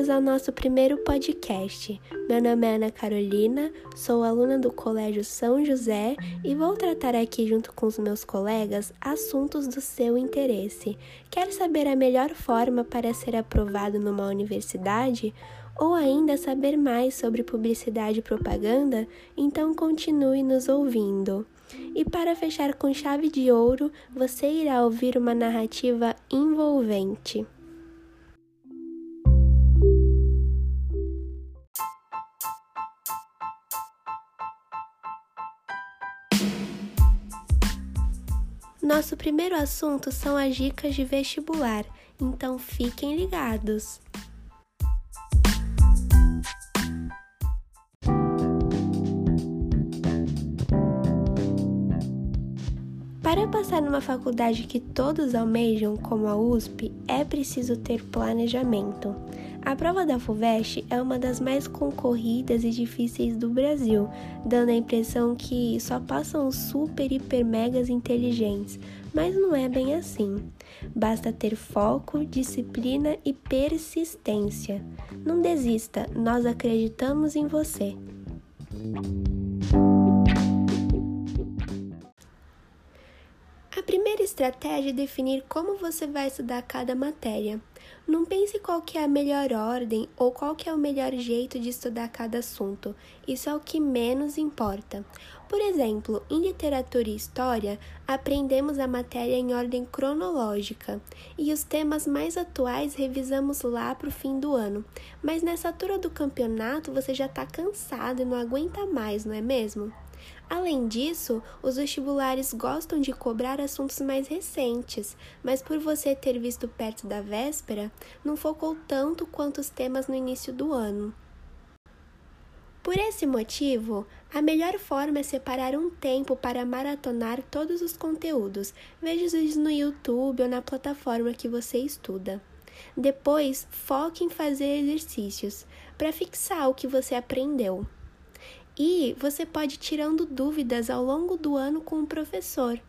bem-vindos ao nosso primeiro podcast. Meu nome é Ana Carolina, sou aluna do Colégio São José e vou tratar aqui, junto com os meus colegas, assuntos do seu interesse. Quer saber a melhor forma para ser aprovado numa universidade? Ou ainda saber mais sobre publicidade e propaganda? Então continue nos ouvindo. E para fechar com chave de ouro, você irá ouvir uma narrativa envolvente. Nosso primeiro assunto são as dicas de vestibular, então fiquem ligados. Para passar numa faculdade que todos almejam, como a USP, é preciso ter planejamento. A prova da FUVEST é uma das mais concorridas e difíceis do Brasil, dando a impressão que só passam os super, hiper, megas inteligentes, mas não é bem assim. Basta ter foco, disciplina e persistência. Não desista, nós acreditamos em você. A primeira estratégia é definir como você vai estudar cada matéria. Não pense qual que é a melhor ordem ou qual que é o melhor jeito de estudar cada assunto. Isso é o que menos importa. Por exemplo, em literatura e história, aprendemos a matéria em ordem cronológica e os temas mais atuais revisamos lá para o fim do ano. Mas nessa altura do campeonato você já está cansado e não aguenta mais, não é mesmo? Além disso, os vestibulares gostam de cobrar assuntos mais recentes, mas por você ter visto perto da véspera, não focou tanto quanto os temas no início do ano. Por esse motivo, a melhor forma é separar um tempo para maratonar todos os conteúdos, veja os no YouTube ou na plataforma que você estuda. Depois, foque em fazer exercícios para fixar o que você aprendeu. E você pode ir tirando dúvidas ao longo do ano com o professor.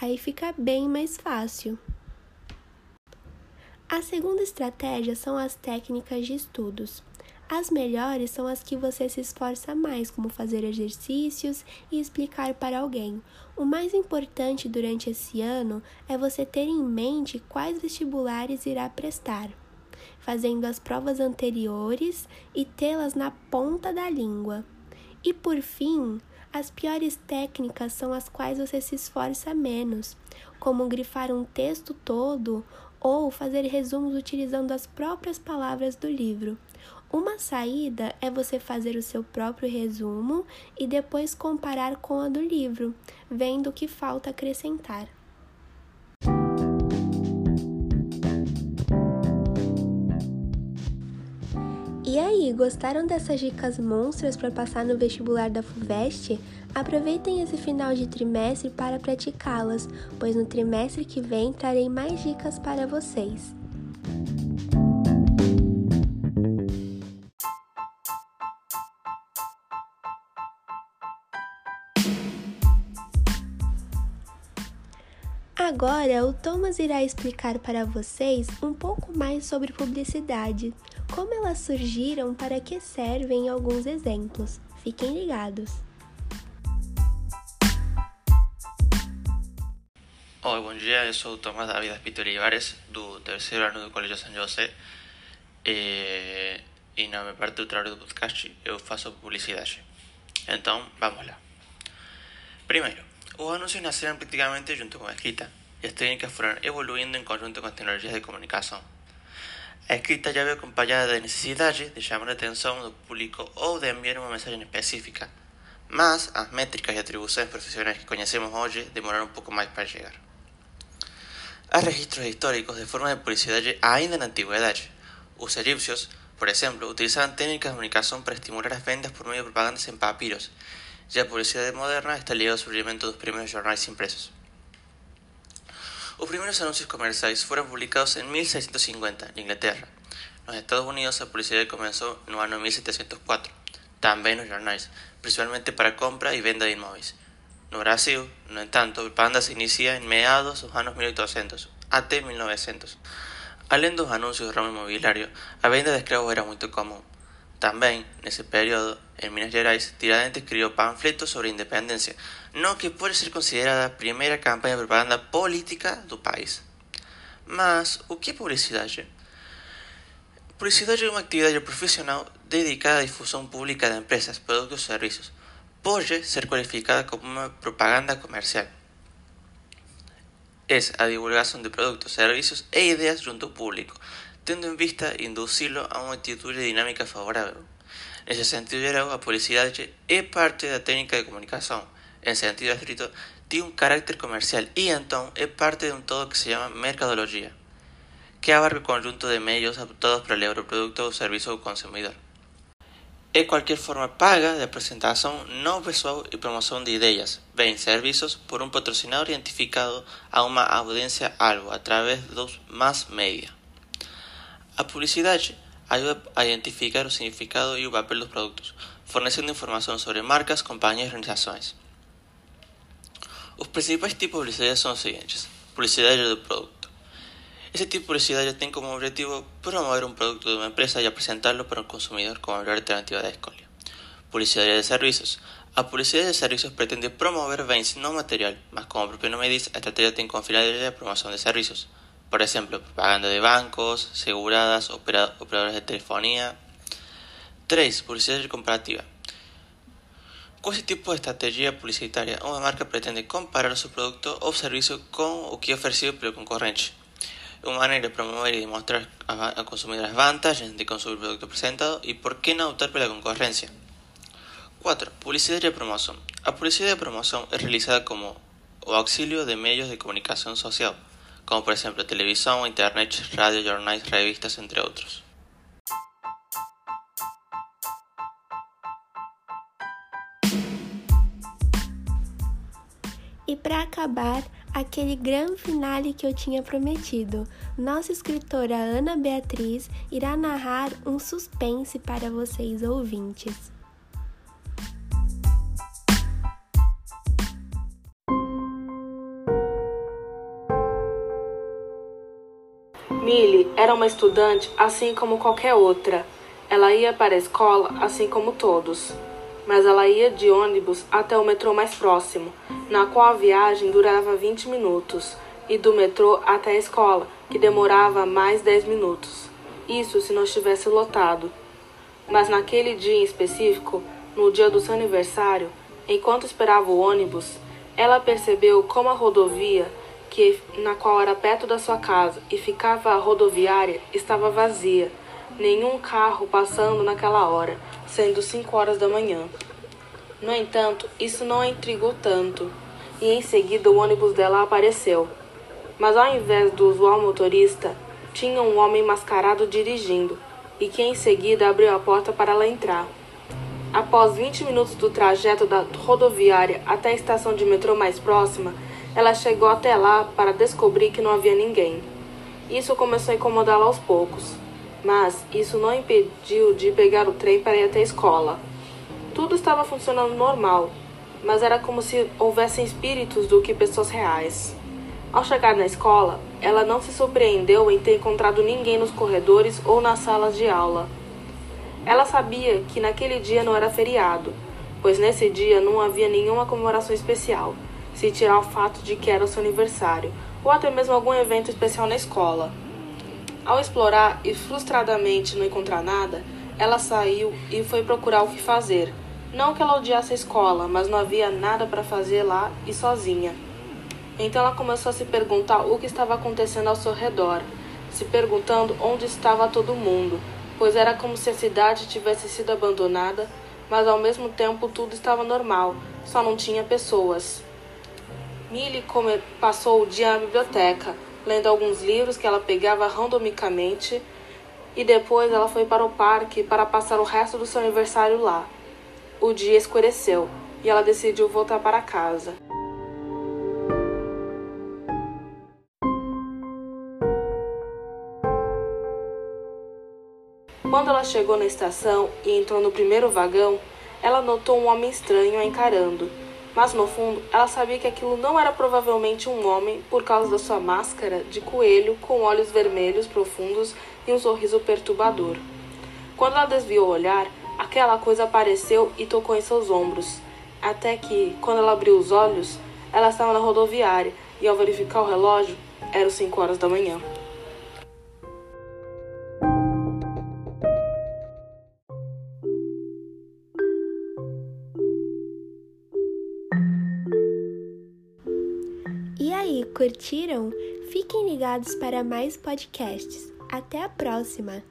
Aí fica bem mais fácil. A segunda estratégia são as técnicas de estudos. As melhores são as que você se esforça mais, como fazer exercícios e explicar para alguém. O mais importante durante esse ano é você ter em mente quais vestibulares irá prestar, fazendo as provas anteriores e tê-las na ponta da língua. E por fim, as piores técnicas são as quais você se esforça menos, como grifar um texto todo ou fazer resumos utilizando as próprias palavras do livro. Uma saída é você fazer o seu próprio resumo e depois comparar com a do livro, vendo o que falta acrescentar. E aí, gostaram dessas dicas monstras para passar no vestibular da FUVEST? Aproveitem esse final de trimestre para praticá-las, pois no trimestre que vem trarei mais dicas para vocês. Agora, o Thomas irá explicar para vocês um pouco mais sobre publicidade como elas surgiram, para que servem alguns exemplos. Fiquem ligados. Oi, bom dia, eu sou o Tomás David Espítor Ibares, do terceiro ano do Colégio São José. E, e na minha parte do trabalho do podcast eu faço publicidade. Então, vamos lá. Primeiro, os anúncios nasceram praticamente junto com a escrita, e as técnicas foram evoluindo em conjunto com as tecnologias de comunicação. A escrita já veio acompanhada da necessidade de chamar a atenção do público ou de enviar uma mensagem específica, mas as métricas e atribuições profissionais que conhecemos hoje demoraram um pouco mais para chegar. Há registros históricos de formas de publicidade ainda na antiguidade. Os egípcios, por exemplo, utilizavam técnicas de comunicação para estimular as vendas por meio de propagandas em papiros, e a publicidade moderna está ligada ao surgimento dos primeiros jornais impresos. Os primeiros anuncios comerciais fueron publicados en 1650 en Inglaterra. Nos Estados Unidos a publicidade começou no ano 1704, também nos jornais, principalmente para compra e venda de imóveis. No Brasil, no entanto, a propaganda se inicia em meados dos anos 1800 até 1900. Além dos anúncios do ramo imobiliário, a venda de escravos era muito comum. Também, nesse período, em Minas Gerais, Tiradentes criou panfletos sobre a independência, no que pode ser considerada a primeira campanha de propaganda política do país. Mas, o que é publicidade? Publicidade é uma atividade profissional dedicada à difusão pública de empresas, produtos ou serviços. Pode ser qualificada como uma propaganda comercial. É a divulgação de produtos, serviços e ideias junto ao público, tendo em vista induzi-lo a uma atitude dinâmica favorável. Nesse sentido a publicidade é parte da técnica de comunicação. Em sentido estrito, tem um caráter comercial e então é parte de um todo que se chama mercadologia que abarca el conjunto de medios adaptados para elevar o produto ou serviço consumidor. É qualquer forma paga de apresentação não pessoal e promoção de ideias, bens, serviços por um patrocinador identificado a uma audiência alvo através dos mass media. A publicidade ajuda a identificar o significado e o papel dos produtos, fornecendo informação sobre marcas, companhias e organizações. Os principais tipos de publicidade são os seguintes: publicidade do produto ese tipo de publicidad tiene como objetivo promover un producto de una empresa y presentarlo para el consumidor como mejor alternativa de escolha. Publicidad de servicios. A publicidad de servicios pretende promover bens no material, mas como propio nombre dice, esta estrategia tiene como finalidad la promoción de servicios. Por ejemplo, propaganda de bancos, seguradas, operadores de telefonía. 3. Publicidad comparativa. Ese tipo de estrategia publicitaria, una marca pretende comparar su producto o servicio con o que es ofrecido por el concorrente uma maneira de promover e demonstrar a consumidor as vantagens de consumir o produto apresentado e por que não optar pela concorrência. 4. Publicidade e promoção. A publicidade e promoção é realizada como o auxílio de meios de comunicação social, como por exemplo televisão, internet, rádio, jornais, revistas, entre outros. Para acabar, aquele grande finale que eu tinha prometido. Nossa escritora Ana Beatriz irá narrar um suspense para vocês ouvintes. Millie era uma estudante assim como qualquer outra. Ela ia para a escola assim como todos mas ela ia de ônibus até o metrô mais próximo, na qual a viagem durava 20 minutos, e do metrô até a escola, que demorava mais 10 minutos. Isso se não estivesse lotado. Mas naquele dia em específico, no dia do seu aniversário, enquanto esperava o ônibus, ela percebeu como a rodovia, que na qual era perto da sua casa e ficava a rodoviária, estava vazia nenhum carro passando naquela hora, sendo cinco horas da manhã. No entanto, isso não a intrigou tanto, e em seguida o ônibus dela apareceu. Mas ao invés do usual motorista, tinha um homem mascarado dirigindo, e que em seguida abriu a porta para ela entrar. Após 20 minutos do trajeto da rodoviária até a estação de metrô mais próxima, ela chegou até lá para descobrir que não havia ninguém. Isso começou a incomodá-la aos poucos mas isso não impediu de pegar o trem para ir até a escola. Tudo estava funcionando normal, mas era como se houvessem espíritos do que pessoas reais. Ao chegar na escola, ela não se surpreendeu em ter encontrado ninguém nos corredores ou nas salas de aula. Ela sabia que naquele dia não era feriado, pois nesse dia não havia nenhuma comemoração especial, se tirar o fato de que era o seu aniversário, ou até mesmo algum evento especial na escola. Ao explorar e frustradamente não encontrar nada, ela saiu e foi procurar o que fazer. Não que ela odiasse a escola, mas não havia nada para fazer lá e sozinha. Então ela começou a se perguntar o que estava acontecendo ao seu redor, se perguntando onde estava todo mundo, pois era como se a cidade tivesse sido abandonada, mas ao mesmo tempo tudo estava normal, só não tinha pessoas. Millie passou o dia na biblioteca, lendo alguns livros que ela pegava randomicamente, e depois ela foi para o parque para passar o resto do seu aniversário lá. O dia escureceu e ela decidiu voltar para casa. Quando ela chegou na estação e entrou no primeiro vagão, ela notou um homem estranho a encarando. Mas no fundo, ela sabia que aquilo não era provavelmente um homem por causa da sua máscara de coelho com olhos vermelhos profundos e um sorriso perturbador. Quando ela desviou o olhar, aquela coisa apareceu e tocou em seus ombros, até que, quando ela abriu os olhos, ela estava na rodoviária e, ao verificar o relógio, eram 5 horas da manhã. Curtiram? Fiquem ligados para mais podcasts. Até a próxima!